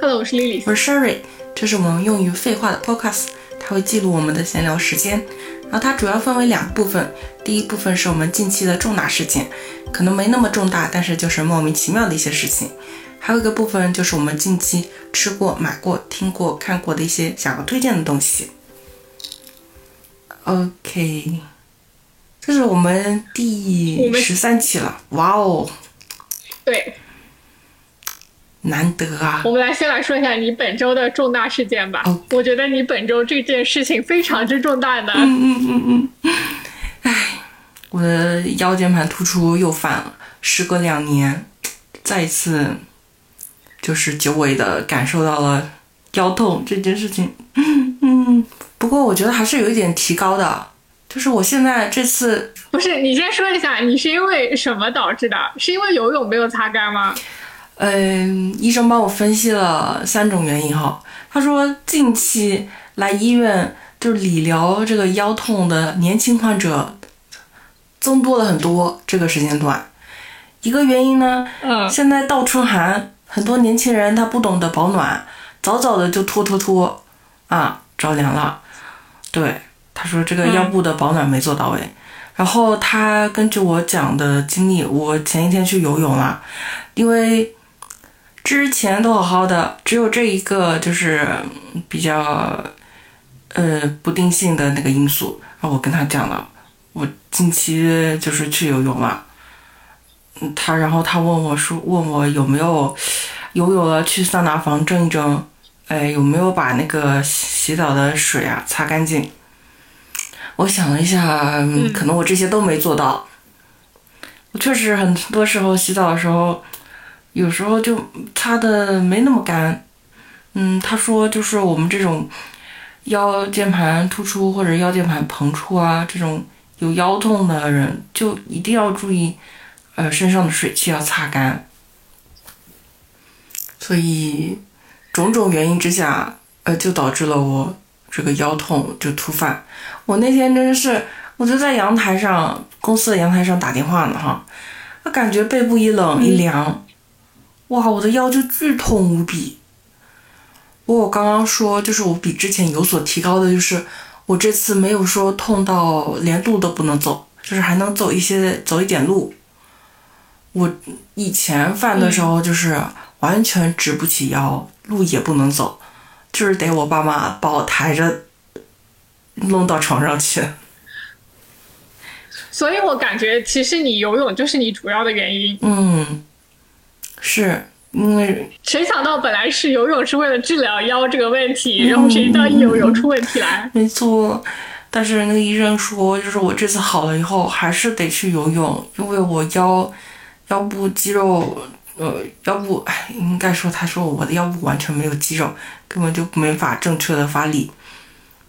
Hello，我是 Lily，我是 Sherry，这是我们用于废话的 Podcast，它会记录我们的闲聊时间。然后它主要分为两部分，第一部分是我们近期的重大事件，可能没那么重大，但是就是莫名其妙的一些事情。还有一个部分就是我们近期吃过、买过、听过、看过的一些想要推荐的东西。OK，这是我们第十三期了，哇哦！对，难得啊！我们来先来说一下你本周的重大事件吧。哦我觉得你本周这件事情非常之重大呢。嗯嗯嗯嗯，唉，我的腰间盘突出又犯了，时隔两年，再一次就是久违的感受到了腰痛这件事情。嗯，不过我觉得还是有一点提高的，就是我现在这次不是，你先说一下，你是因为什么导致的？是因为游泳没有擦干吗？嗯，医生帮我分析了三种原因哈。他说近期来医院就是理疗这个腰痛的年轻患者增多了很多，这个时间段。一个原因呢，嗯，现在倒春寒，很多年轻人他不懂得保暖，早早的就脱脱脱啊，着凉了。对，他说这个腰部的保暖没做到位。然后他根据我讲的经历，我前一天去游泳了，因为之前都好好的，只有这一个就是比较呃不定性的那个因素。然后我跟他讲了，我近期就是去游泳了。嗯他然后他问我说，问我有没有游泳了去桑拿房蒸一蒸，哎，有没有把那个洗澡的水啊擦干净？我想了一下，嗯，可能我这些都没做到。我确实很多时候洗澡的时候，有时候就擦的没那么干。嗯，他说就是我们这种腰间盘突出或者腰间盘膨出啊，这种有腰痛的人，就一定要注意，呃，身上的水汽要擦干。所以种种原因之下，呃，就导致了我这个腰痛就突犯。我那天真的是，我就在阳台上，公司的阳台上打电话呢哈，我感觉背部一冷一凉，哇，我的腰就剧痛无比。不过我刚刚说，就是我比之前有所提高的，就是我这次没有说痛到连路都不能走，就是还能走一些走一点路。我以前犯的时候就是完全直不起腰，路也不能走，就是得我爸妈把我抬着弄到床上去。所以我感觉其实你游泳就是你主要的原因。嗯，是因为谁想到本来是游泳是为了治疗腰这个问题，然后谁知道一游泳出问题来。没错，但是那个医生说，就是我这次好了以后还是得去游泳，因为我腰腰部肌肉，呃，腰部，哎，应该说他说我的腰部完全没有肌肉，根本就没法正确的发力。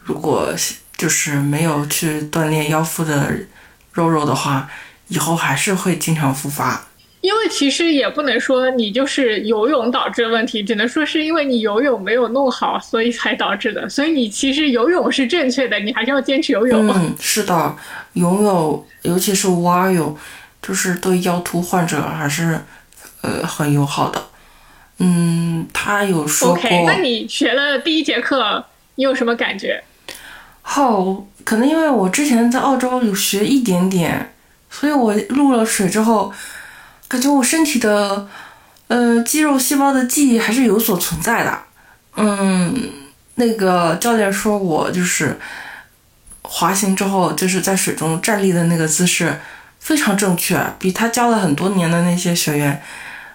如果就是没有去锻炼腰腹的肉肉的话，以后还是会经常复发。因为其实也不能说你就是游泳导致的问题，只能说是因为你游泳没有弄好，所以才导致的。所以你其实游泳是正确的，你还是要坚持游泳。嗯，是的，游泳尤其是蛙泳，就是对腰突患者还是呃很友好的。嗯，他有说过 OK，那你学了第一节课，你有什么感觉？好，可能因为我之前在澳洲有学一点点，所以我入了水之后，感觉我身体的呃肌肉细胞的记忆还是有所存在的。嗯，那个教练说我就是滑行之后，就是在水中站立的那个姿势非常正确，比他教了很多年的那些学员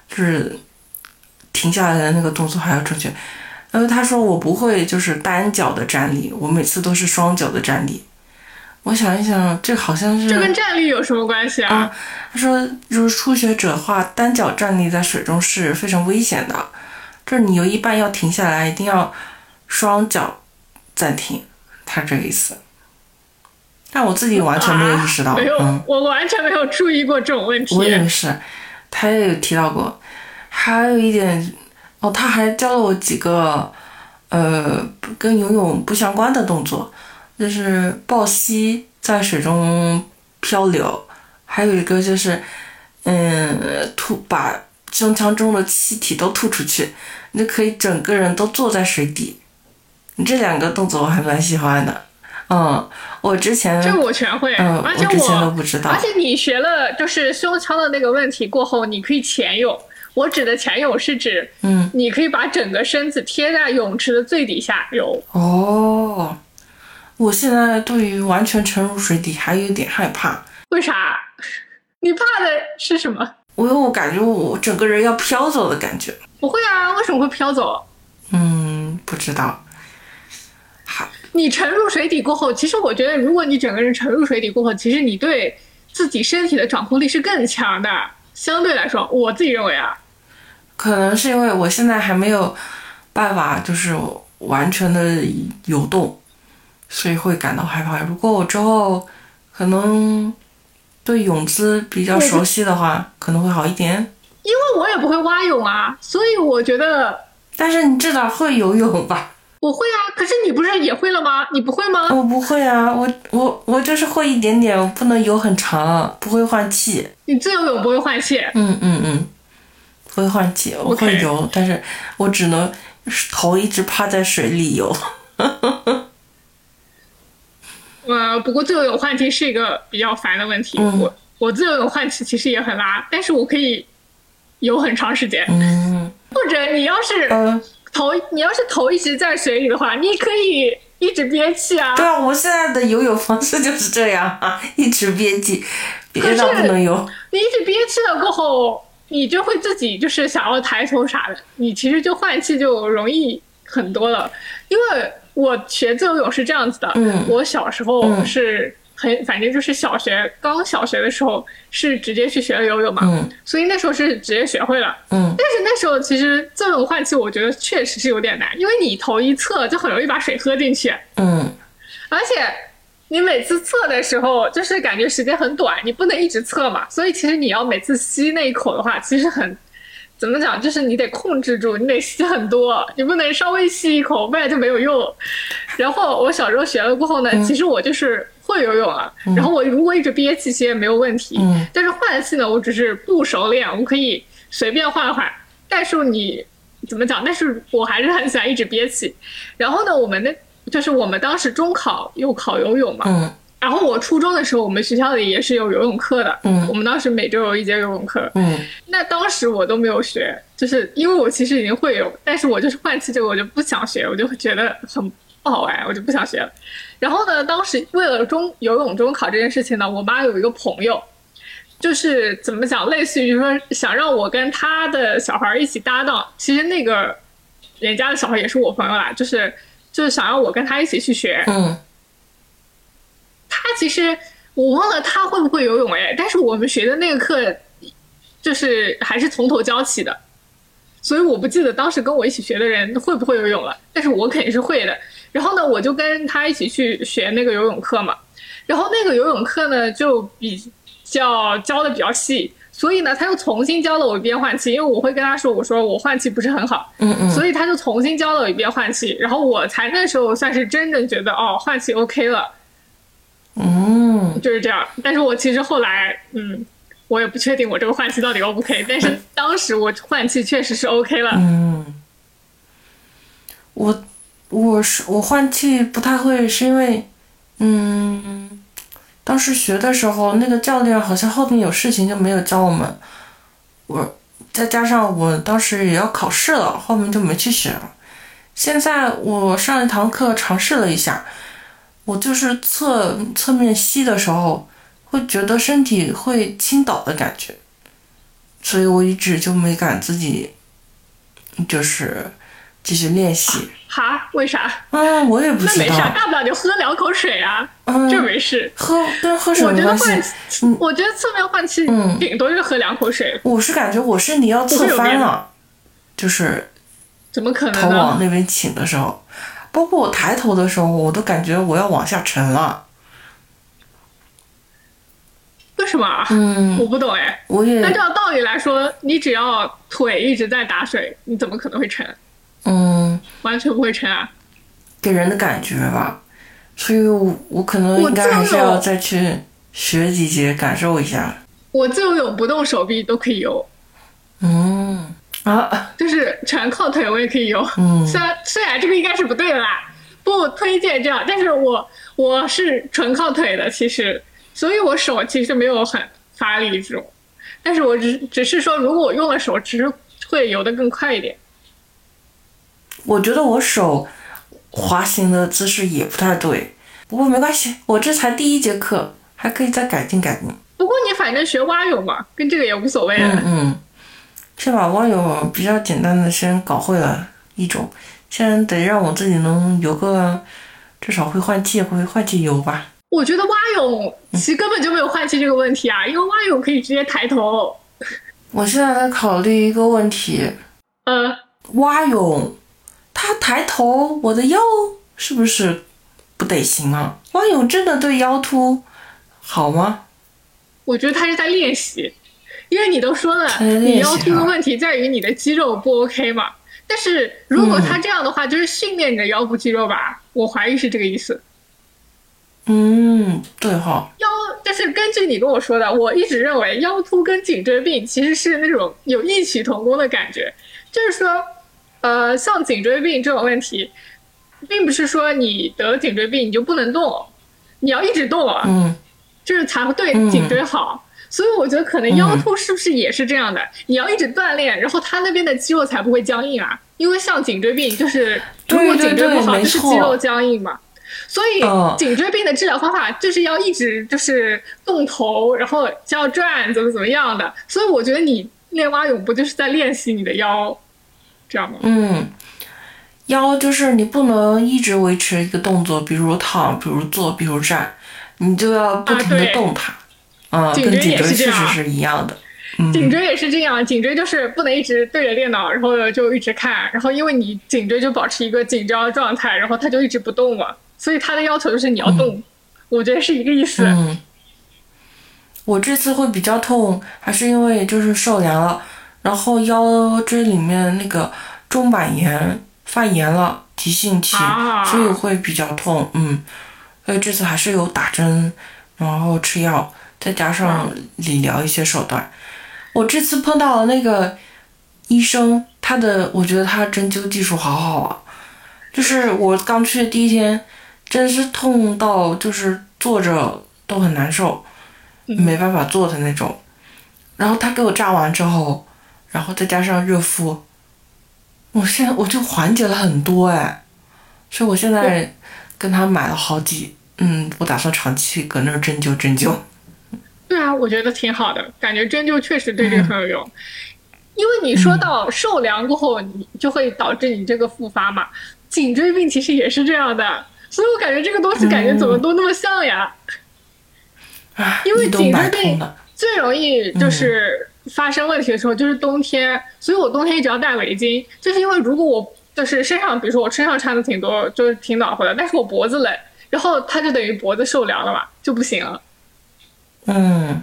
就是停下来的那个动作还要正确。因为他说我不会就是单脚的站立，我每次都是双脚的站立。我想一想，这好像是这跟站立有什么关系啊？啊，他说就是初学者的话，单脚站立在水中是非常危险的，就是你游一半要停下来，一定要双脚暂停，他这个意思。但我自己完全没有意识到，啊、没有，嗯，我完全没有注意过这种问题。我也是，他也有提到过。还有一点，哦，他还教了我几个，呃，跟游泳不相关的动作，就是抱膝在水中漂流，还有一个就是，嗯，吐把胸腔中的气体都吐出去，你就可以整个人都坐在水底。你这两个动作我还蛮喜欢的。嗯，我之前这我全会，嗯，而且我之前都不知道。而且你学了就是胸腔的那个问题过后，你可以潜泳。我指的潜泳是指，嗯，你可以把整个身子贴在泳池的最底下游。哦，我现在对于完全沉入水底还有点害怕。为啥？你怕的是什么？我我感觉我整个人要飘走的感觉。不会啊，为什么会飘走？嗯，不知道。好，你沉入水底过后，其实我觉得，如果你整个人沉入水底过后，其实你对自己身体的掌控力是更强的。相对来说，我自己认为啊。可能是因为我现在还没有办法，就是完全的游动，所以会感到害怕。如果我之后可能对泳姿比较熟悉的话，可能会好一点。因为我也不会蛙泳啊，所以我觉得。但是你至少会游泳吧？我会啊，可是你不是也会了吗？你不会吗？我不会啊，我我我就是会一点点，我不能游很长，不会换气。你自由泳不会换气？嗯嗯嗯。不会换气，我会游，但是我只能头一直趴在水里游。呃，不过自由泳换气是一个比较烦的问题。我我自由泳换气其实也很拉，但是我可以游很长时间。嗯。或者你要是头，你要是头一直在水里的话，你可以一直憋气啊。对啊，我现在的游泳方式就是这样啊，一直憋气，憋到不能游。你一直憋气了过后。你就会自己就是想要抬头啥的，你其实就换气就容易很多了。因为我学自由泳是这样子的，我小时候是很，反正就是小学刚小学的时候是直接去学了游泳嘛，所以那时候是直接学会了。嗯，但是那时候其实自由泳换气，我觉得确实是有点难，因为你头一侧就很容易把水喝进去。嗯，而且。你每次测的时候，就是感觉时间很短，你不能一直测嘛。所以其实你要每次吸那一口的话，其实很，怎么讲，就是你得控制住，你得吸很多，你不能稍微吸一口，不然就没有用。然后我小时候学了过后呢，其实我就是会游泳了。然后我如果一直憋气，其实也没有问题。但是换气呢，我只是不熟练，我可以随便换换。但是你怎么讲？但是我还是很喜欢一直憋气。然后呢，我们的。就是我们当时中考又考游泳嘛，嗯，然后我初中的时候，我们学校里也是有游泳课的，嗯，我们当时每周有一节游泳课，嗯，那当时我都没有学，就是因为我其实已经会游，但是我就是换气这个我就不想学，我就觉得很不好玩，我就不想学了。然后呢，当时为了中游泳中考这件事情呢，我妈有一个朋友，就是怎么讲，类似于说想让我跟他的小孩一起搭档，其实那个人家的小孩也是我朋友啦，就是。就是想让我跟他一起去学，嗯，他其实我忘了他会不会游泳哎，但是我们学的那个课就是还是从头教起的，所以我不记得当时跟我一起学的人会不会游泳了，但是我肯定是会的。然后呢，我就跟他一起去学那个游泳课嘛，然后那个游泳课呢就比较教的比较细。所以呢，他又重新教了我一遍换气，因为我会跟他说，我说我换气不是很好，嗯嗯，所以他就重新教了我一遍换气，然后我才那时候算是真正觉得哦，换气 OK 了，嗯，就是这样。但是我其实后来，嗯，我也不确定我这个换气到底 O 不 OK，但是当时我换气确实是 OK 了。嗯，我我是我换气不太会，是因为，嗯。当时学的时候，那个教练好像后面有事情就没有教我们。我再加上我当时也要考试了，后面就没去学了。现在我上一堂课尝试了一下，我就是侧侧面吸的时候，会觉得身体会倾倒的感觉，所以我一直就没敢自己，就是继续练习。哈？为啥？啊，我也不知道。那没啥，大不了就喝两口水啊，这没事。喝跟喝水没关系。我觉得侧面换气，顶多就是喝两口水。我是感觉我身体要侧翻了，就是怎么可能头往那边倾的时候，包括我抬头的时候，我都感觉我要往下沉了。为什么？嗯，我不懂哎。我也按照道理来说，你只要腿一直在打水，你怎么可能会沉？嗯，完全不会沉啊，给人的感觉吧，所以我我可能应该还是要再去学几节，感受一下。我自由泳不动手臂都可以游，嗯啊，就是全靠腿我也可以游。嗯虽然虽然这个应该是不对的啦，不推荐这样，但是我我是纯靠腿的，其实，所以我手其实没有很发力这种，但是我只只是说，如果我用了手，只是会游得更快一点。我觉得我手滑行的姿势也不太对，不过没关系，我这才第一节课，还可以再改进改进。不过你反正学蛙泳嘛，跟这个也无所谓嗯了。嗯，先把蛙泳比较简单的先搞会了一种，先得让我自己能游个至少会换气，会换气游吧。我觉得蛙泳其实根本就没有换气这个问题啊，因为蛙泳可以直接抬头。我现在在考虑一个问题，呃，蛙泳，它抬头，我的腰是不是不得行啊？蛙泳真的对腰突好吗？我觉得他是在练习，因为你都说了，你腰突的啊问题在于你的肌肉不 OK 嘛。但是如果他这样的话，就是训练你的腰部肌肉吧，我怀疑是这个意思。嗯，对哈，腰但是根据你跟我说的，我一直认为腰突跟颈椎病其实是那种有异曲同工的感觉，就是说，呃，像颈椎病这种问题，并不是说你得了颈椎病你就不能动，你要一直动啊，嗯就是才会对嗯颈椎好。所以我觉得可能腰痛是不是也是这样的？你要一直锻炼，然后它那边的肌肉才不会僵硬啊。因为像颈椎病，就是如果颈椎不好，就是肌肉僵硬嘛。所以嗯颈椎病的治疗方法就是要一直就是动头，然后就要转，怎么怎么样的。所以我觉得你练蛙泳不就是在练习你的腰，这样吗？嗯，腰就是你不能一直维持一个动作，比如躺，比如坐，比如站，你就要不停的动它。嗯，颈椎跟颈椎也是这样确实是一样的。嗯。颈椎也是这样，颈椎就是不能一直对着电脑，然后就一直看，然后因为你颈椎就保持一个紧张状态，然后它就一直不动嘛，所以它的要求就是你要动，我觉得是一个意思。嗯，我这次会比较痛，还是因为就是受凉了，然后腰椎里面那个中板炎发炎了，急性期，啊。所以会比较痛。嗯，所以这次还是有打针，然后吃药，再加上理疗一些手段。我这次碰到了那个医生，他的我觉得他针灸技术好好啊，就是我刚去的第一天，真是痛到就是坐着都很难受，没办法坐的那种。然后他给我扎完之后，然后再加上热敷，我现在我就缓解了很多哎，所以我现在跟他买了好几，嗯，我打算长期搁那儿针灸针灸。对啊，我觉得挺好的，感觉针灸确实对这个很有用。因为你说到受凉过后，你就会导致你这个复发嘛。颈椎病其实也是这样的，所以我感觉这个东西感觉怎么都那么像呀。唉，因为颈椎病。最容易就是发生问题的时候就是冬天，所以我冬天一直要戴围巾，就是因为如果我就是身上，比如说我身上穿的挺多，就是挺暖和的，但是我脖子冷，然后它就等于脖子受凉了嘛，就不行了，嗯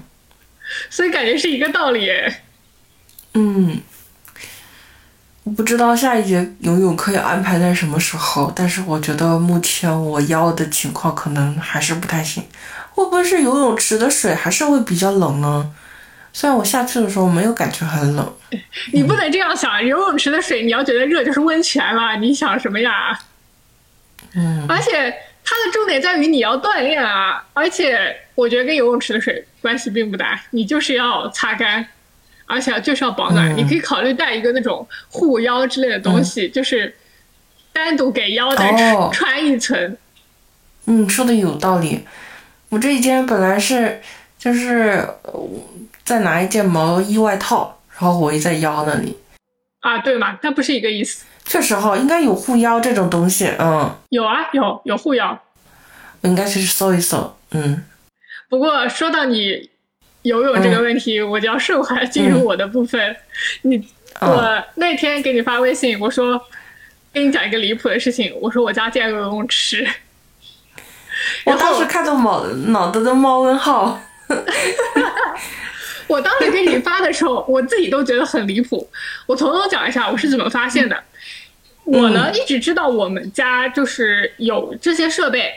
所以感觉是一个道理。嗯，我不知道下一节游泳课要安排在什么时候，但是我觉得目前我腰的情况可能还是不太行。会不会是游泳池的水还是会比较冷呢？虽然我下去的时候没有感觉很冷。你不能这样想，游泳池的水你要觉得热就是温泉了，你想什么呀？嗯而且它的重点在于你要锻炼啊，而且我觉得跟游泳池的水关系并不大，你就是要擦干，而且就是要保暖。嗯你可以考虑带一个那种护腰之类的东西，就是单独给腰带哦穿一层。嗯，说的有道理。我这一件本来是就是呃再拿一件毛衣外套，然后围在腰那里。啊，对嘛，那不是一个意思。确实哈，应该有护腰这种东西。嗯，有啊，有有护腰。我应该去搜一搜。嗯不过说到你游泳这个问题，我就要顺滑进入我的部分。你嗯我那天给你发微信，我说跟你讲一个离谱的事情，我说我家建个游泳池，我当时看到脑脑袋都冒问号。我当时给你发的时候，我自己都觉得很离谱。我从头讲一下我是怎么发现的。我呢一直知道我们家就是有这些设备。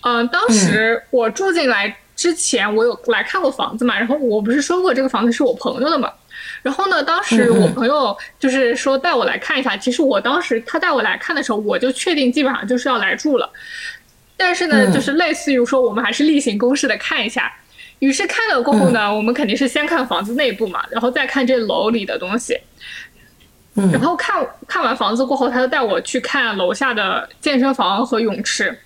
嗯、当时我住进来之前，我有来看过房子嘛，然后我不是说过这个房子是我朋友的嘛，然后呢，当时我朋友就是说带我来看一下。其实我当时他带我来看的时候，我就确定基本上就是要来住了。但是呢，就是类似于说我们还是例行公事的看一下。于是看了过后呢，我们肯定是先看房子内部嘛，然后再看这楼里的东西。然后看看完房子过后，他就带我去看楼下的健身房和泳池。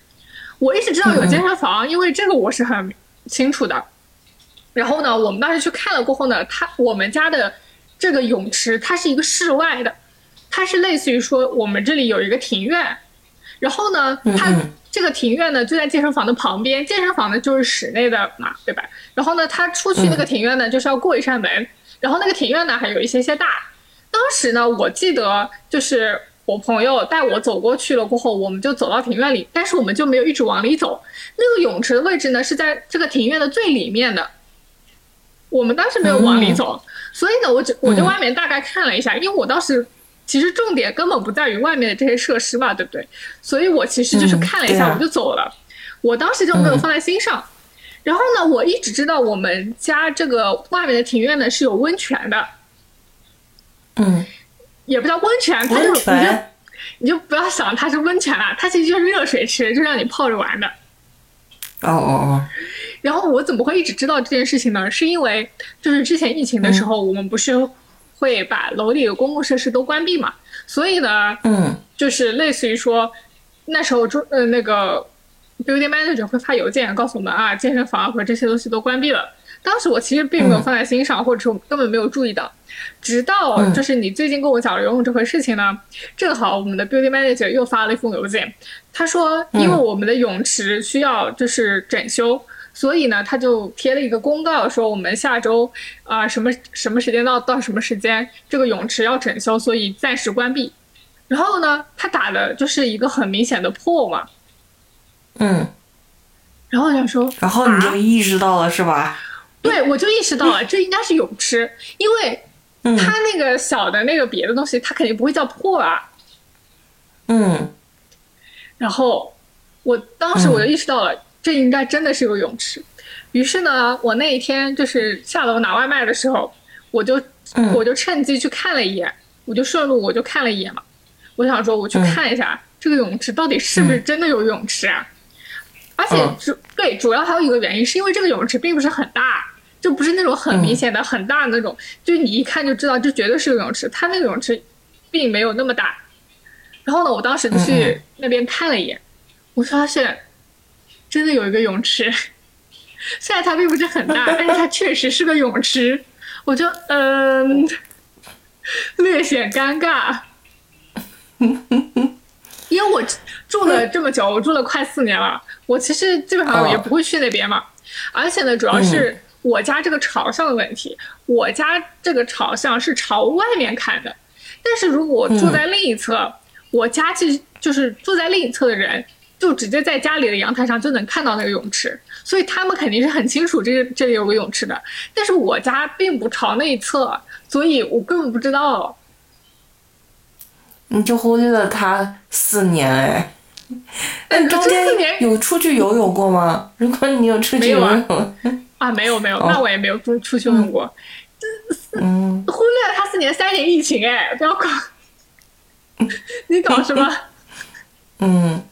我一直知道有健身房，因为这个我是很清楚的。然后呢，我们当时去看了过后呢，他我们家的这个泳池它是一个室外的，它是类似于说我们这里有一个庭院，然后呢，它这个庭院呢就在健身房的旁边，健身房呢就是室内的嘛，对吧？然后呢，他出去那个庭院呢就是要过一扇门，然后那个庭院呢还有一些些大。当时呢，我记得就是我朋友带我走过去了过后，我们就走到庭院里，但是我们就没有一直往里走。那个泳池的位置呢是在这个庭院的最里面的。我们当时没有往里走，所以呢，我就我在外面大概看了一下，因为我当时其实重点根本不在于外面的这些设施嘛，对不对？所以我其实就是看了一下，我就走了。我当时就没有放在心上。然后呢，我一直知道我们家这个外面的庭院呢是有温泉的。嗯，也不叫温泉，它就你就你就不要想它是温泉了，它其实就是热水池，就让你泡着玩的。哦哦哦。然后我怎么会一直知道这件事情呢？是因为就是之前疫情的时候，我们不是会把楼里的公共设施都关闭嘛？所以呢，嗯，就是类似于说那时候中呃那个 building manager 会发邮件告诉我们啊，健身房和这些东西都关闭了。当时我其实并没有放在心上，或者说根本没有注意到。直到就是你最近跟我讲了游泳这回事情呢，正好我们的 building manager 又发了一封邮件，他说因为我们的泳池需要就是整修。所以呢，他就贴了一个公告，说我们下周啊什么什么时间到到什么时间，这个泳池要整修，所以暂时关闭。然后呢，他打的就是一个很明显的破嘛。嗯。然后我想说，然后你就意识到了是吧？对，我就意识到了，这应该是泳池，因为他那个小的那个别的东西，他肯定不会叫破啊。嗯。然后我当时我就意识到了。这应该真的是个泳池，于是呢，我那一天就是下楼拿外卖的时候，我就我就趁机去看了一眼，我就顺路我就看了一眼嘛，我想说我去看一下这个泳池到底是不是真的有泳池啊，而且主对主要还有一个原因是因为这个泳池并不是很大，就不是那种很明显的很大的那种，就是你一看就知道这绝对是个泳池，它那个泳池并没有那么大，然后呢，我当时就去那边看了一眼，我发现。真的有一个泳池，虽然它并不是很大，但是它确实是个泳池。我就嗯，略显尴尬，因为我住了这么久，我住了快四年了，我其实基本上也不会去那边嘛。而且呢，主要是我家这个朝向的问题，我家这个朝向是朝外面看的，但是如果我住在另一侧，我家其实就是住在另一侧的人。就直接在家里的阳台上就能看到那个泳池，所以他们肯定是很清楚这这里有个泳池的。但是我家并不朝那一侧，所以我根本不知道。你就忽略了他四年哎，那中间有出去游泳过吗？如果你有出去游泳 啊，没有没有，那我也没有出出去游泳过。嗯，忽略了他四年三年疫情哎，不要搞，你搞什么？嗯。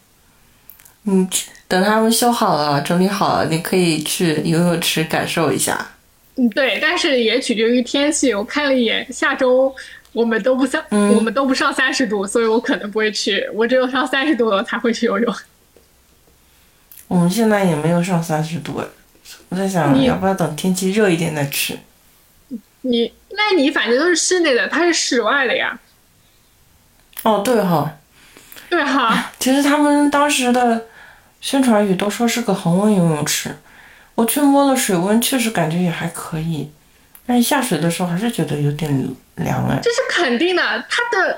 嗯，等他们修好了、整理好了，你可以去游泳池感受一下。嗯，对，但是也取决于天气。我看了一眼，下周我们都不上，我们都不上三十度，所以我可能不会去。我只有上三十度了才会去游泳。我们现在也没有上三十度哎，我在想要不要等天气热一点再去。你，那你反正都是室内的，它是室外的呀。哦，对哈。对哈。其实他们当时的。宣传语都说是个恒温游泳池，我去摸了水温，确实感觉也还可以，但是下水的时候还是觉得有点凉哎。这是肯定的，它的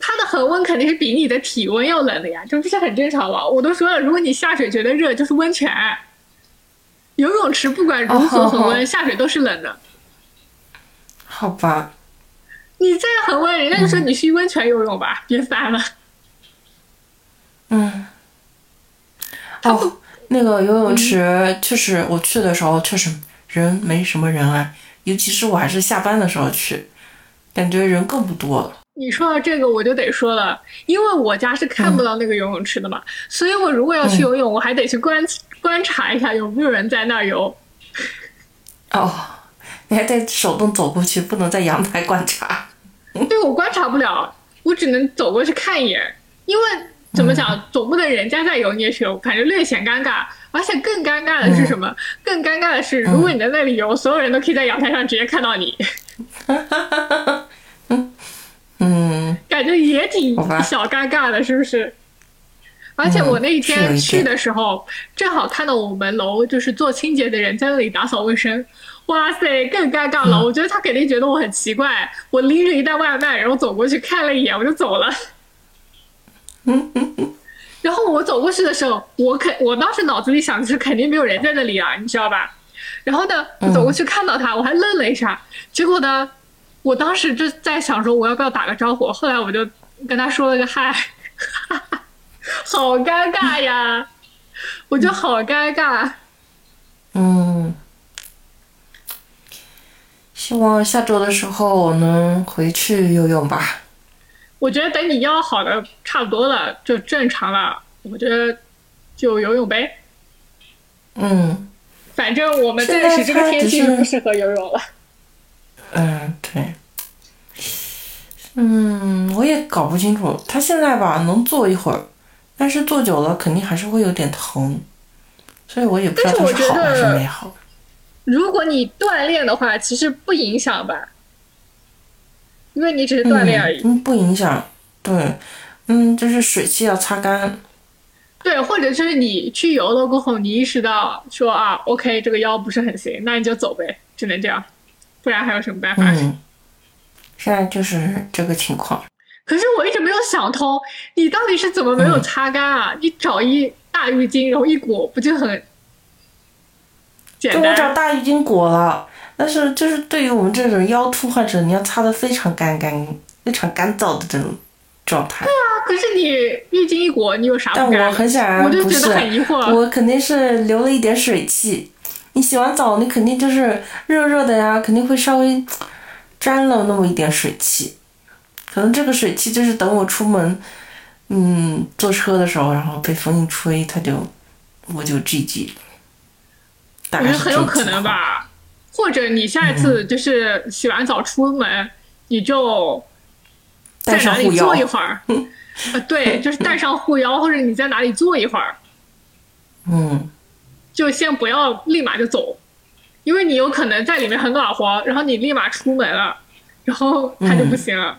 它的恒温肯定是比你的体温要冷的呀，这不是很正常吗？我都说了，如果你下水觉得热，就是温泉。游泳池不管如何恒温，下水都是冷的。好吧。你再恒温，人家就说你去温泉游泳吧，别烦了。嗯。哦，那个游泳池确实，我去的时候确实人没什么人啊，尤其是我还是下班的时候去，感觉人更不多了。你说到这个，我就得说了，因为我家是看不到那个游泳池的嘛，所以我如果要去游泳，我还得去观观察一下有没有人在那儿游。哦，你还得手动走过去，不能在阳台观察。对，我观察不了，我只能走过去看一眼，因为怎么讲，总不能人家在游你也去游，感觉略显尴尬。而且更尴尬的是什么？更尴尬的是，如果你在那里游，所有人都可以在阳台上直接看到你。嗯，感觉也挺小尴尬的，是不是？而且我那一天去的时候，正好看到我们楼就是做清洁的人在那里打扫卫生。哇塞，更尴尬了！我觉得他肯定觉得我很奇怪。我拎着一袋外卖，然后走过去看了一眼，我就走了。然后我走过去的时候，我肯我当时脑子里想的是肯定没有人在那里啊，你知道吧？然后呢，我走过去看到他，我还愣了一下。结果呢，我当时就在想说我要不要打个招呼。后来我就跟他说了个嗨，好尴尬呀！我就好尴尬。嗯，希望下周的时候我能回去游泳吧。我觉得等你腰好的差不多了，就正常了。我觉得就游泳呗。嗯。反正我们暂时这个天气不适合游泳了。嗯，对。嗯，我也搞不清楚。他现在吧能坐一会儿，但是坐久了肯定还是会有点疼，所以我也不知道他是好还是没好。如果你锻炼的话，其实不影响吧。因为你只是锻炼而已，嗯，不影响，对，嗯，就是水汽要擦干，对，或者就是你去游了过后，你意识到说啊，OK，这个腰不是很行，那你就走呗，只能这样，不然还有什么办法？嗯，现在就是这个情况。可是我一直没有想通，你到底是怎么没有擦干啊？你找一大浴巾，然后一裹，不就很简单？我找大浴巾裹了。但是，就是对于我们这种腰突患者，你要擦的非常干干、非常干燥的这种状态。对啊，可是你浴巾一裹，你有啥但我很显然不是，我肯定是留了一点水汽。你洗完澡，你肯定就是热热的呀，肯定会稍微沾了那么一点水汽。可能这个水汽就是等我出门，嗯，坐车的时候，然后被风一吹，它就我就 GG。我觉得很有可能吧。或者你下一次就是洗完澡出门，你就在哪里坐一会儿，呃，对，就是带上护腰，或者你在哪里坐一会儿，嗯，就先不要立马就走，因为你有可能在里面很暖和，然后你立马出门了，然后它就不行了，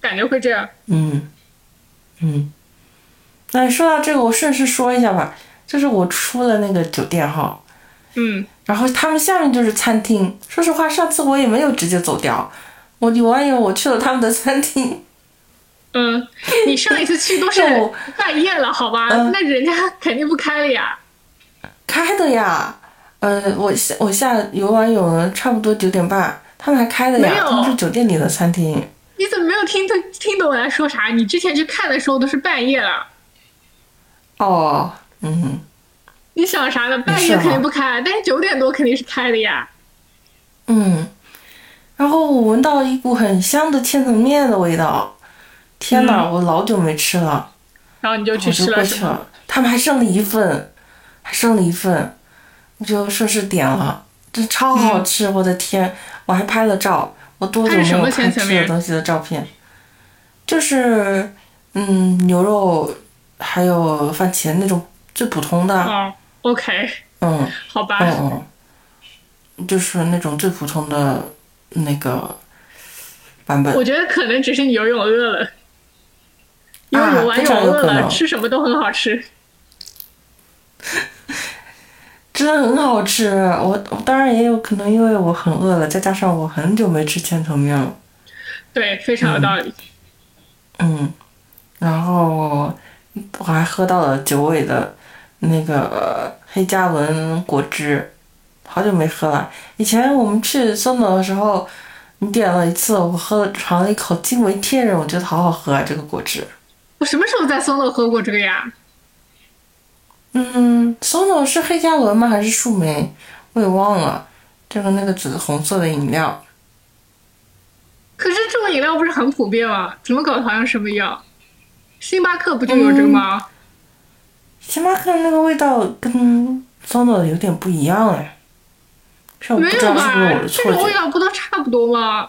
感觉会这样。嗯嗯，那说到这个，我顺势说一下吧，就是我出了那个酒店哈。嗯，然后他们下面就是餐厅。说实话，上次我也没有直接走掉，我游完泳我去了他们的餐厅。嗯，你上一次去都是 半夜了，好吧？那人家肯定不开了呀。开的呀，呃，我下我下游完泳差不多九点半，他们还开的呀。他们是酒店里的餐厅。你怎么没有听懂听懂我在说啥？你之前去看的时候都是半夜了。哦，嗯。你想啥呢？半夜肯定不开，但是九点多肯定是开的呀。嗯，然后我闻到一股很香的千层面的味道，天哪，我老久没吃了。然后你就去吃了去了。他们还剩了一份，还剩了一份，我就顺势点了，这超好吃！我的天，我还拍了照，我多久没有拍吃的东西的照片？就是，嗯，牛肉还有番茄那种最普通的。OK，嗯，好吧，嗯嗯，就是那种最普通的那个版本。我觉得可能只是你游泳饿了，因为游完泳饿了，吃什么都很好吃，真的很好吃。我当然也有可能因为我很饿了，再加上我很久没吃千层面了。对，非常有道理。嗯，然后我还喝到了九尾的。那个黑加仑果汁，好久没喝了。以前我们去松岛的时候，你点了一次，我喝了尝了一口，惊为天人，我觉得好好喝啊，这个果汁。我什么时候在松岛喝过这个呀？嗯，松岛是黑加仑吗？还是树莓？我也忘了。这个那个紫红色的饮料。可是这种饮料不是很普遍吗？怎么搞得好像什么一样？星巴克不就有这个吗？星巴克那个味道跟 Sono 有点不一样哎，这我不没有知道是不是吧我的？这种味。道不都差不多吗？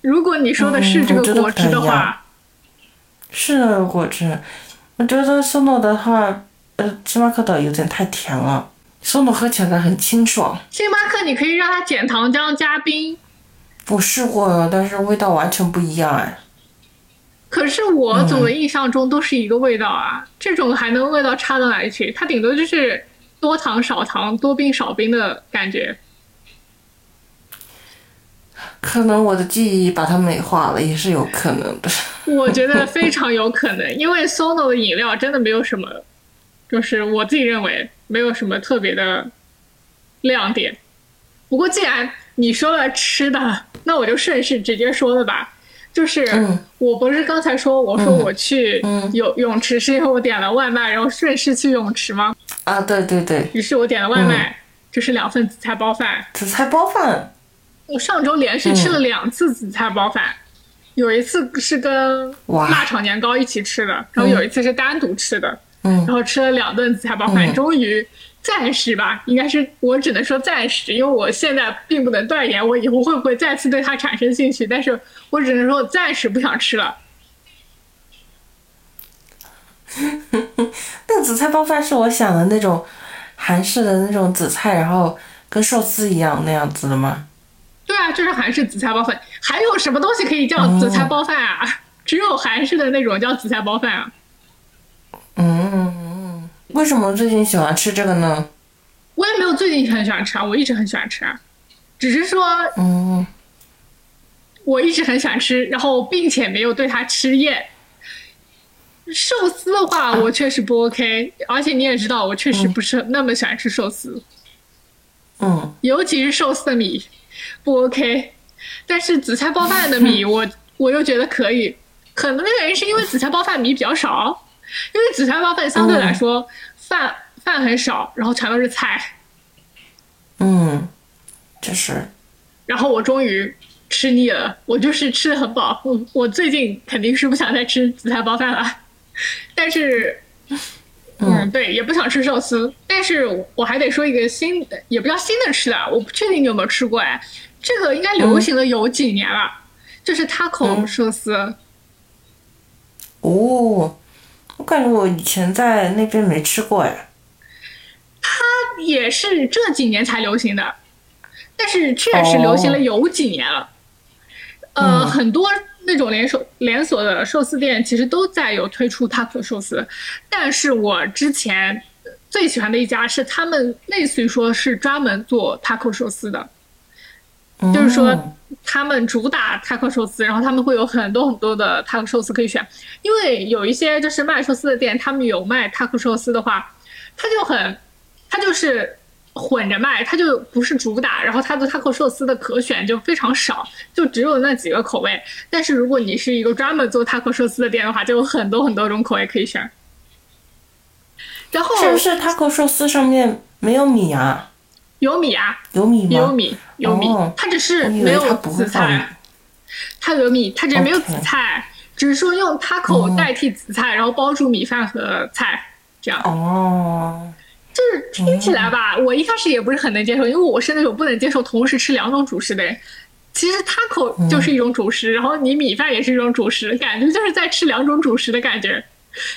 如果你说的是这个果汁的话，是的，果汁，我觉得 Sono 的话，呃，星巴克的有点太甜了，Sono 喝起来很清爽。星巴克你可以让它减糖浆加冰，我试过了，但是味道完全不一样哎。可是我总的印象中都是一个味道啊，这种还能味道差到哪里去？它顶多就是多糖少糖、多冰少冰的感觉。可能我的记忆把它美化了，也是有可能的。我觉得非常有可能，因为 Sono 的饮料真的没有什么，就是我自己认为没有什么特别的亮点。不过既然你说了吃的，那我就顺势直接说了吧。就是嗯。我不是刚才说我说我去嗯。泳泳池是因为我点了外卖，然后顺势去泳池吗？啊，对对对，于是我点了外卖，就是两份紫菜包饭。紫菜包饭，我上周连续吃了两次紫菜包饭，有一次是跟哇。辣炒年糕一起吃的，然后有一次是单独吃的，嗯。然后吃了两顿紫菜包饭，嗯。终于暂时吧，应该是我只能说暂时，因为我现在并不能断言我以后会不会再次对它产生兴趣，但是我只能说我暂时不想吃了。那紫菜包饭是我想的那种韩式的那种紫菜，然后跟寿司一样那样子的吗？对啊，就是韩式紫菜包饭，还有什么东西可以叫紫菜包饭啊？只有韩式的那种叫紫菜包饭啊。嗯为什么最近喜欢吃这个呢？我也没有最近很喜欢吃啊，我一直很喜欢吃啊，只是说嗯我一直很喜欢吃，然后并且没有对它吃厌。寿司的话，我确实不 OK，而且你也知道，我确实不是那么喜欢吃寿司，嗯尤其是寿司的米不 OK。但是紫菜包饭的米我，我又觉得可以。可能的原因是因为紫菜包饭米比较少，因为紫菜包饭相对来说、饭饭很少，然后全都是菜。嗯，这是然后我终于吃腻了，我就是吃的很饱。我我最近肯定是不想再吃紫菜包饭了，但是，嗯，对，也不想吃寿司。但是我还得说一个新的，也不叫新的吃的，我不确定你有没有吃过哎，这个应该流行了有几年了，就是 taco 寿司。哦，我感觉我以前在那边没吃过哎。也是这几年才流行的，但是确实流行了有几年了。呃，嗯很多那种连锁连锁的寿司店其实都在有推出 taco 寿司，但是我之前最喜欢的一家是他们类似于说是专门做 taco 寿司的，就是说嗯他们主打 taco 寿司，然后他们会有很多很多的 taco 寿司可以选，因为有一些就是卖寿司的店，他们有卖 taco 寿司的话，它就很，它就是混着卖，它就不是主打，然后它的 taco 寿司的可选就非常少，就只有那几个口味。但是如果你是一个专门做 taco 寿司的店的话，就有很多很多种口味可以选。然后是不是 taco 寿司上面没有米啊？有米啊，有米吗？有米有米哦，它只是没有紫菜。它有米，它只是没有紫菜只是说用 taco 哦代替紫菜，然后包住米饭和菜，这样。哦，就是听起来吧，我一开始也不是很能接受，因为我是那种不能接受同时吃两种主食的人。其实 taco 就是一种主食，然后你米饭也是一种主食，感觉就是在吃两种主食的感觉。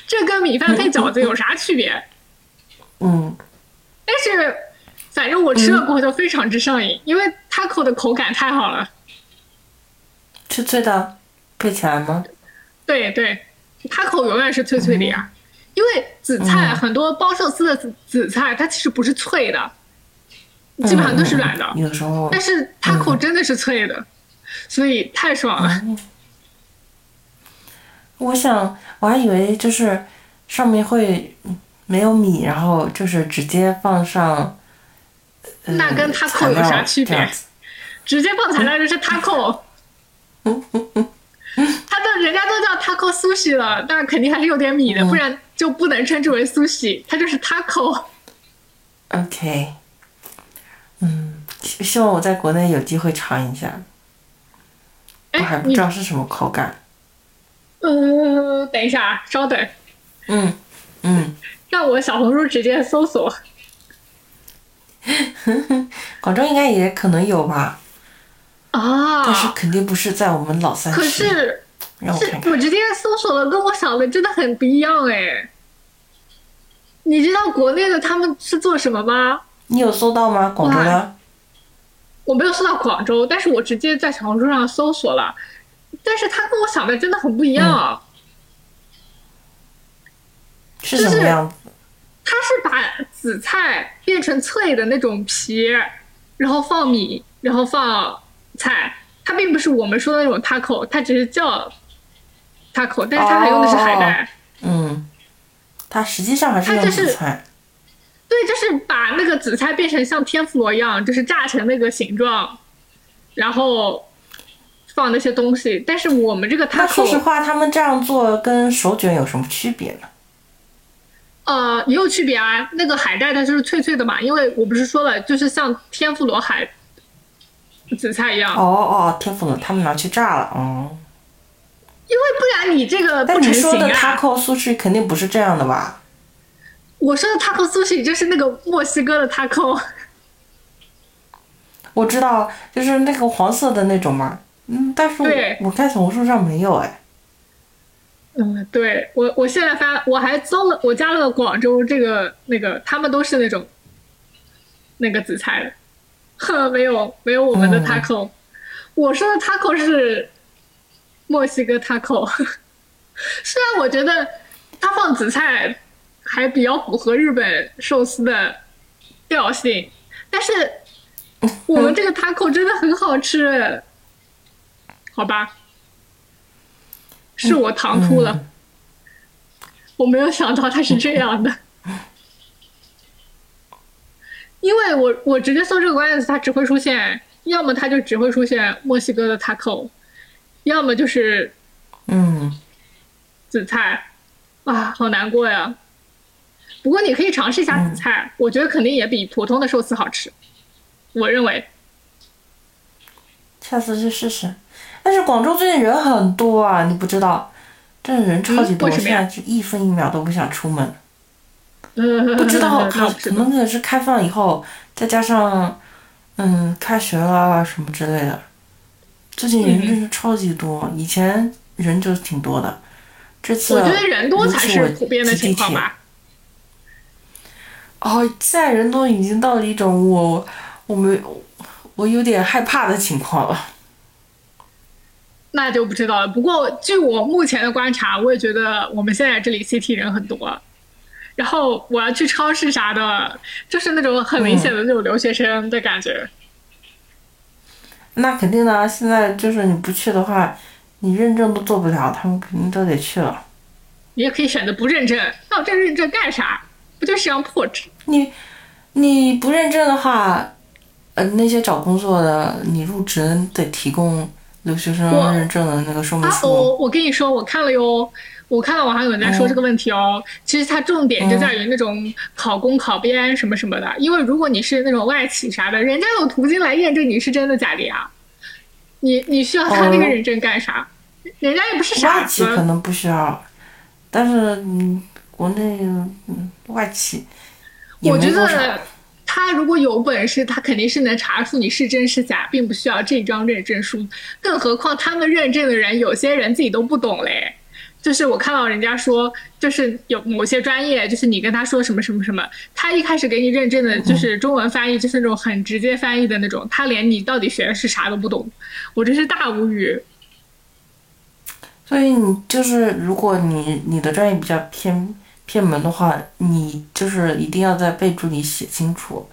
这跟米饭配饺子有啥区别？嗯但是反正我吃了过后就非常之上瘾，因为 taco 的口感太好了。脆脆的，配起来吗？对对，taco 永远是脆脆的呀，因为紫菜、嗯很多包寿司的紫紫菜它其实不是脆的，基本上都是软的，但是 taco 真的是脆的，所以太爽了。我想我还以为就是上面会没有米，然后就是直接放上。呃那跟 taco 有啥区别？直接放材料就是 taco，他的人家都叫 taco sushi 了，但肯定还是有点米的，不然就不能称之为 sushi，它就是 taco。OK，嗯，希希望我在国内有机会尝一下，我还不知道是什么口感。呃，等一下，啊，稍等，嗯嗯，让我小红书直接搜索。广州应该也可能有吧，啊但是啊，肯定不是在我们老三可。是是让我看看，我直接搜索了，跟我想的真的很不一样哎。你知道国内的他们是做什么吗？你有搜到吗？广州的？我没有搜到广州，但是我直接在小红书上搜索了，但是他跟我想的真的很不一样。是什么样子？它是把紫菜变成脆的那种皮，然后放米，然后放菜。它并不是我们说的那种 taco，它只是叫 taco，但是它还用的是海带。嗯，它实际上还是用它就是紫菜。对，就是把那个紫菜变成像天妇罗一样，就是炸成那个形状，然后放那些东西。但是我们这个那说实 taco，话，他们这样做跟手卷有什么区别呢？呃，也有区别啊。那个海带它就是脆脆的嘛，因为我不是说了，就是像天妇罗海紫菜一样，哦哦，天妇罗他们拿去炸了，哦。因为不然你这个但不成你说的型啊。taco 苏式肯定不是这样的吧？我说的 taco sushi 就是那个墨西哥的 taco，我知道，就是那个黄色的那种嘛。嗯，但是我我看小红书上没有哎。嗯，对我我现在发我还搜了，我加了广州这个那个，他们都是那种那个紫菜的，呵，没有没有我们的嗯 taco，、我说的 taco 是墨西哥 taco，虽然我觉得它放紫菜还比较符合日本寿司的调性，但是我们这个 taco 真的很好吃，好吧？是我唐突了，嗯我没有想到他是这样的。因为我我直接搜这个关键词，它只会出现，要么它就只会出现墨西哥的 taco，要么就是嗯，紫菜，啊，好难过呀。不过你可以尝试一下紫菜，我觉得肯定也比普通的寿司好吃，我认为。下次去试试。但是广州最近人很多啊，你不知道，真的人超级多，我现在就一分一秒都不想出门。不 不知道，可能可能是开放以后，再加上嗯开学了什么之类的，最近人嗯真是超级多。以前人就挺多的，这次我觉得人多才是普遍的地铁情况吧。哦，现在人多已经到了一种我我没我有点害怕的情况了。那就不知道了。不过据我目前的观察，我也觉得我们现在这里 CT 人很多。然后我要去超市啥的，就是那种很明显的那种留学生的感觉。那肯定的啊，现在就是你不去的话，你认证都做不了，他们肯定都得去了。你也可以选择不认证，那我这认证干啥？不就是张破纸？你你不认证的话，呃，那些找工作的，你入职得提供留学生认证的那个说明啊，书。我我跟你说，我看了哟，我看到网上有人在说这个问题哦。其实它重点就在于那种考公、考编什么什么的，因为如果你是那种外企啥的，人家有途径来验证你是真的假的呀。你你需要他那个哦认证干啥？人家又不是傻外企可子。能不需要，但是嗯，国内嗯外企也我觉。得他如果有本事，他肯定是能查出你是真是假，并不需要这张认证书。更何况他们认证的人，有些人自己都不懂嘞。就是我看到人家说，就是有某些专业，就是你跟他说什么什么什么，他一开始给你认证的就是中文翻译，就是那种很直接翻译的那种，他连你到底学的是啥都不懂，我真是大无语。所以你就是，如果你你的专业比较偏偏门的话，你就是一定要在备注里写清楚，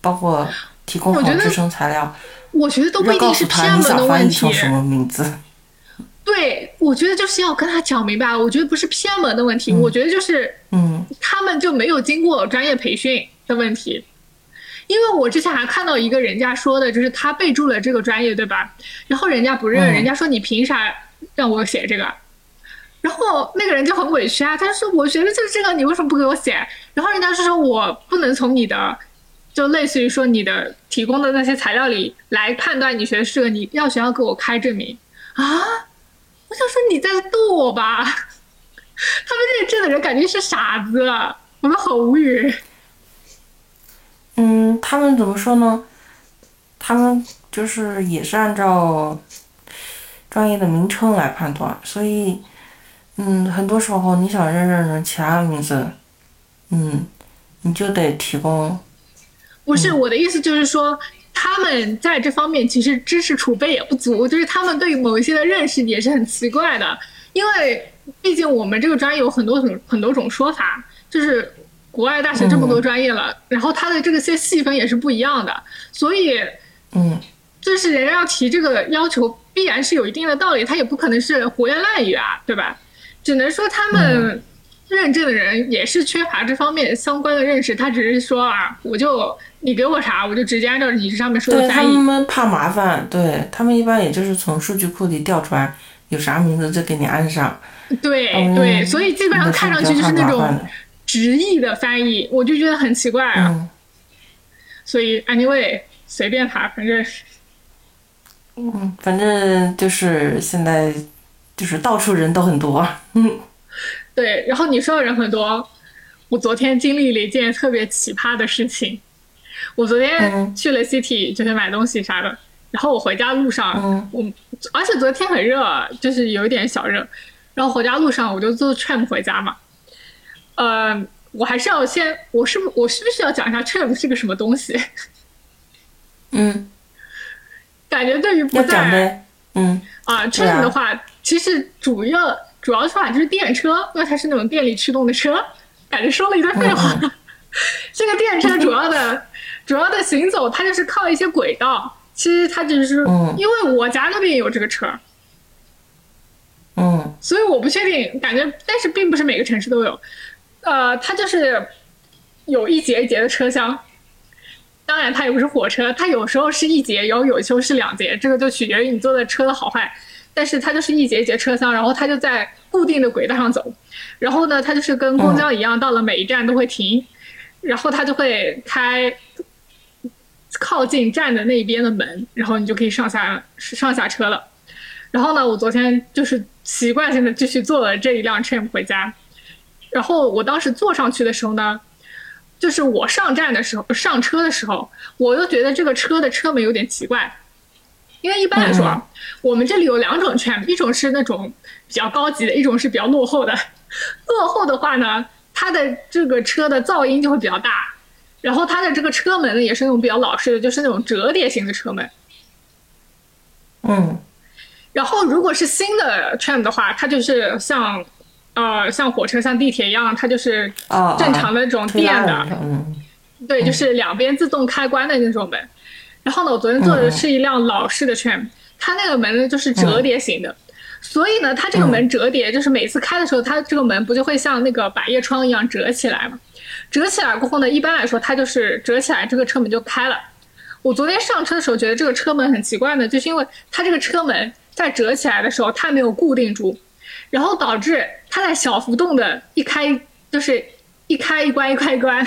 包括提供好支撑材料，我觉得都不一定是偏门的问题译成。什么名字。对，我觉得就是要跟他讲明白，我觉得不是偏门的问题，我觉得就是嗯他们就没有经过专业培训的问题。因为我之前还看到一个人家说的，就是他备注了这个专业，对吧？然后人家不认，嗯人家说你凭啥让我写这个？然后那个人就很委屈啊，他说我学的就是这个，你为什么不给我写？然后人家就说我不能从你的就类似于说你的提供的那些材料里来判断你学的是个，你要学校给我开证明啊！我想说你在逗我吧？他们认证的人感觉是傻子，我们好无语。嗯，他们怎么说呢？他们就是也是按照专业的名称来判断，所以，嗯，很多时候你想认认人其他的名字，嗯，你就得提供。不是我的意思，就是说他们在这方面其实知识储备也不足，就是他们对某一些的认识也是很奇怪的，因为毕竟我们这个专业有很多种很多种说法，就是国外大学这么多专业了，然后它的这个些细分也是不一样的，所以。嗯，就是人家要提这个要求，必然是有一定的道理，他也不可能是胡言乱语啊，对吧？只能说他们认证的人也是缺乏这方面相关的认识，他只是说啊，我就你给我啥，我就直接按照你这上面说的翻译。他们怕麻烦，对他们一般也就是从数据库里调出来有啥名字就给你安上。对对，所以基本上看上去就是那种直译的翻译，我就觉得很奇怪啊。所以，anyway。随便他，反正，嗯，反正就是现在，就是到处人都很多，嗯，对。然后你说的人很多，我昨天经历了一件特别奇葩的事情。我昨天去了 City，就是买东西啥的。然后我回家路上，我而且昨天很热，就是有一点小热。然后回家路上，我就坐 tram 回家嘛。呃，我还是要先，我是不我需不需要讲一下 tram 是个什么东西？嗯，感觉对于不在嗯啊，train 的话，其实主要主要说法就是电车，因为它是那种电力驱动的车。感觉说了一堆废话。这个电车主要的主要的行走，它就是靠一些轨道。其实它只是因为我家那边有这个车，嗯，所以我不确定。感觉，但是并不是每个城市都有。呃，它就是有一节一节的车厢。当然，它也不是火车，它有时候是一节，然后有时候是两节，这个就取决于你坐的车的好坏。但是它就是一节一节车厢，然后它就在固定的轨道上走。然后呢，它就是跟公交一样，到了每一站都会停，然后它就会开靠近站的那边的门，然后你就可以上下上下车了。然后呢，我昨天就是习惯性的继续坐了这一辆 train 回家。然后我当时坐上去的时候呢。就是我上站的时候，上车的时候，我又觉得这个车的车门有点奇怪，因为一般来说，我们这里有两种圈，一种是那种比较高级的，一种是比较落后的。落后的话呢，它的这个车的噪音就会比较大，然后它的这个车门呢也是那种比较老式的，就是那种折叠型的车门。嗯，然后如果是新的 tram 的话，它就是像。呃，像火车、像地铁一样，它就是正常的那种电的，对，就是两边自动开关的那种门。然后呢，我昨天坐的是一辆老式的 tram，它那个门呢就是折叠型的，所以呢，它这个门折叠，就是每次开的时候，它这个门不就会像那个百叶窗一样折起来吗？折起来过后呢，一般来说它就是折起来，这个车门就开了。我昨天上车的时候觉得这个车门很奇怪呢，就是因为它这个车门在折起来的时候，它没有固定住。然后导致它在小浮动的一开，就是一开一关一开一关，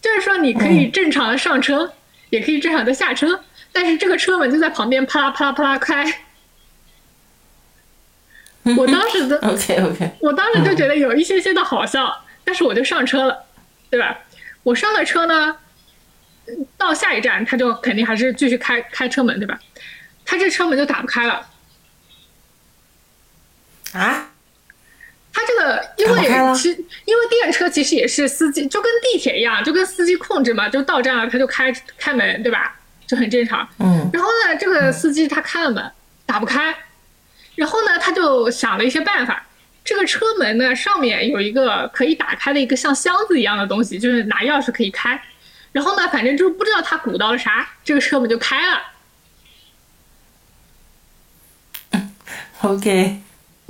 就是说你可以正常的上车，也可以正常的下车，但是这个车门就在旁边啪啦啪啦啪啦开。我当时的 OK OK，我当时就觉得有一些些的好笑，但是我就上车了，对吧？我上了车呢，到下一站他就肯定还是继续开开车门，对吧？他这车门就打不开了。啊，他这个因为其因为电车其实也是司机，就跟地铁一样，就跟司机控制嘛，就到站了他就开开门，对吧？就很正常。嗯。然后呢，这个司机他开了门，打不开，然后呢，他就想了一些办法。这个车门呢上面有一个可以打开的一个像箱子一样的东西，就是拿钥匙可以开。然后呢，反正就是不知道他鼓捣了啥，这个车门就开了。OK。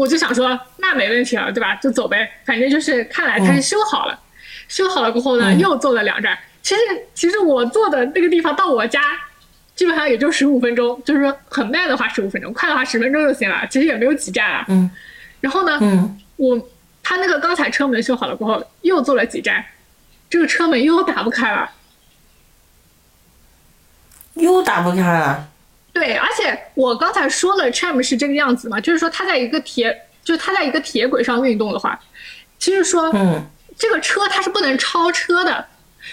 我就想说，那没问题了，对吧？就走呗，反正就是看来他是修好了，修好了过后呢，又坐了两站。其实，其实我坐的那个地方到我家，基本上也就十五分钟，就是说很慢的话十五分钟，快的话十分钟就行了。其实也没有几站啊。嗯。然后呢，嗯，我他那个刚才车门修好了过后，又坐了几站，这个车门又打不开了。又打不开了。对，而且我刚才说了，tram 是这个样子嘛，就是说它在一个铁，就是它在一个铁轨上运动的话，其实说，嗯这个车它是不能超车的。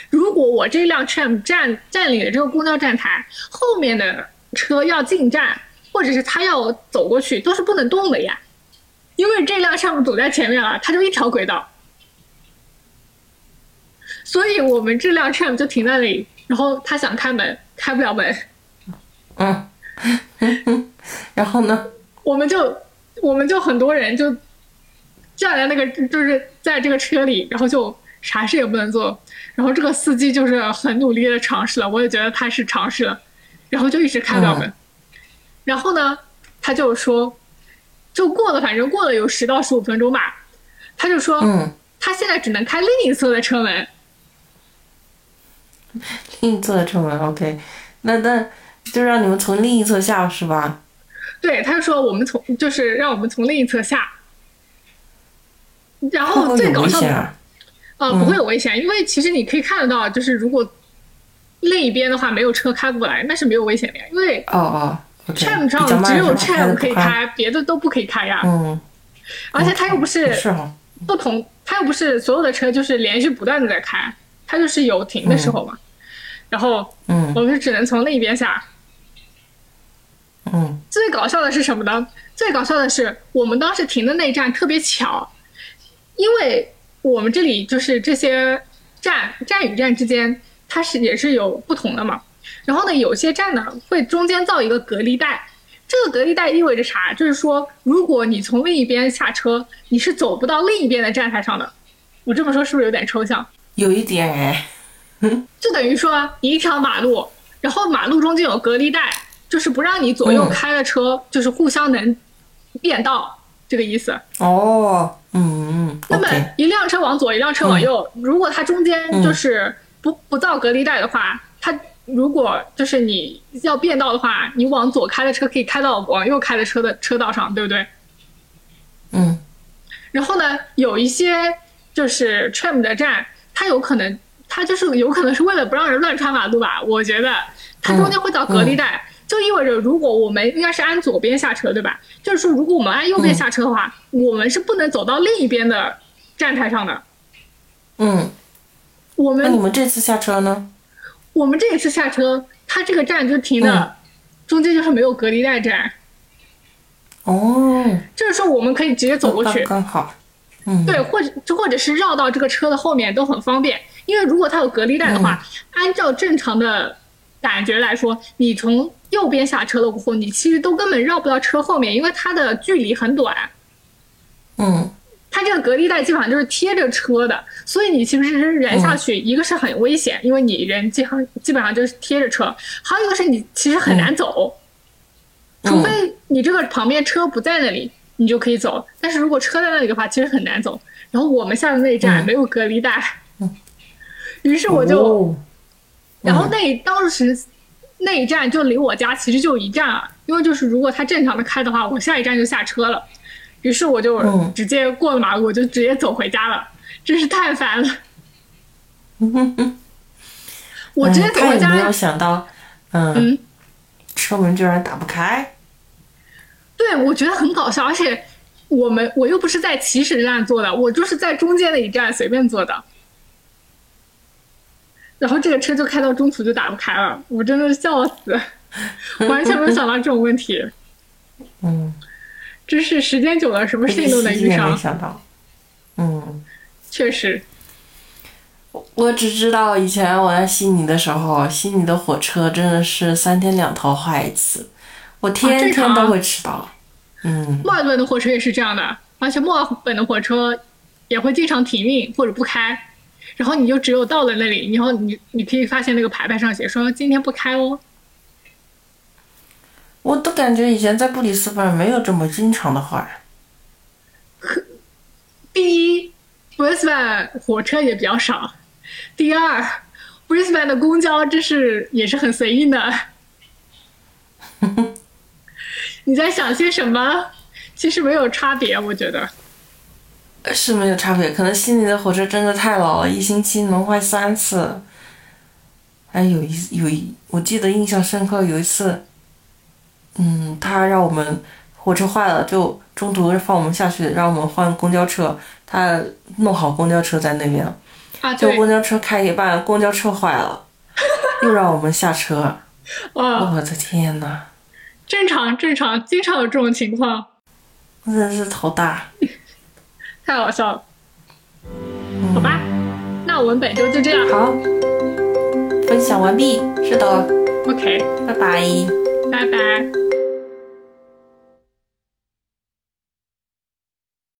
如果我这辆 tram 占占领了这个公交站台，后面的车要进站，或者是他要走过去，都是不能动的呀。因为这辆 tram 走在前面了，它就一条轨道，所以我们这辆 tram 就停在那里，然后他想开门，开不了门。嗯，然后呢？我们就我们就很多人就站在那个就是在这个车里，然后就啥事也不能做。然后这个司机就是很努力的尝试了，我也觉得他是尝试了，然后就一直开不了门。嗯然后呢，他就说，就过了，反正过了有十到十五分钟吧，他就说，嗯，他现在只能开另一侧的车门。另一侧的车门，OK，那那就让你们从另一侧下是吧？对，他就说我们从就是让我们从另一侧下。然后最搞笑的。啊？呃，不会有危险，因为其实你可以看得到，就是如果另一边的话没有车开过来，那是没有危险的呀。因为哦哦，OK，tram 上只有慢是吧开 tram 得不快。可以开，别的都不可以开呀。嗯，而且它又不是不同，它又不是所有的车就是连续不断的在开，它就是有停的时候嘛。然后嗯我们就只能从另一边下。嗯最搞笑的是什么呢？最搞笑的是我们当时停的那站特别巧，因为我们这里就是这些站站与站之间，它是也是有不同的嘛。然后呢，有些站呢会中间造一个隔离带，这个隔离带意味着啥？就是说，如果你从另一边下车，你是走不到另一边的站台上的。我这么说是不是有点抽象？有一点哎，就等于说你一条马路，然后马路中间有隔离带，就是不让你左右嗯开的车就是互相能变道，这个意思。哦，嗯嗯那么一辆车往左，一辆车往右，如果它中间就是不不造隔离带的话，它如果就是你要变道的话，你往左开的车可以开到往右开的车的车道上，对不对？嗯然后呢，有一些就是 tram 的站，它有可能，它就是有可能是为了不让人乱穿马路吧？我觉得它中间会造隔离带，就意味着如果我们应该是按左边下车，对吧？就是说，如果我们按右边下车的话，我们是不能走到另一边的站台上的。嗯，我们那你们们这次下车呢？我们这一次下车，它这个站就停的、嗯中间就是没有隔离带站，哦，就是说我们可以直接走过去刚。刚好，嗯，对，或者就或者是绕到这个车的后面都很方便，因为如果它有隔离带的话，按照正常的感觉来说，你从右边下车了过后，你其实都根本绕不到车后面，因为它的距离很短，嗯。它这个隔离带基本上就是贴着车的，所以你其实是人下去，一个是很危险，因为你人基本基本上就是贴着车，还有一个是你其实很难走，除非你这个旁边车不在那里，你就可以走。但是如果车在那里的话，其实很难走。然后我们下的那一站嗯。没有隔离带，于是我就，哦。然后那当时那一站就离我家其实就一站啊，因为就是如果它正常的开的话，我下一站就下车了。于是我就嗯直接过了马路，我就直接走回家了，真是太烦了。我直接走回家没有想到，嗯，嗯车门居然打不开？对，我觉得很搞笑，而且我们我又不是在起始站坐的，我就是在中间的一站随便坐的，然后这个车就开到中途就打不开了，我真的笑死，完全没有想到这种问题，嗯，真是时间久了，什么事情都能遇上没上，想到，嗯。确实，我只知道以前我在悉尼的时候，悉尼的火车真的是三天两头坏一次，我天天都会迟到。嗯，墨尔本的火车也是这样的，而且墨尔本的火车也会经常停运或者不开，然后你就只有到了那里，然后你你可以发现那个牌牌上写说今天不开哦。我都感觉以前在布里斯班没有这么经常的坏。第一，Brisbane 火车也比较少；第二，Brisbane 的公交真是也是很随意的。你在想些什么？其实没有差别，我觉得。是没有差别，可能悉尼的火车真的太老了，一星期能坏三次。哎，有一有一，我记得印象深刻，有一次，嗯，他让我们火车坏了，就中途放我们下去，让我们换公交车。他弄好公交车在那边，啊，就，公交车开一半，公交车坏了，又让我们下车。哇，我的天呐，正常正常，经常有这种情况，真的是头大。太好笑了。嗯好吧，那我们本周就这样好，分享完毕。是的，，OK，拜拜。拜拜。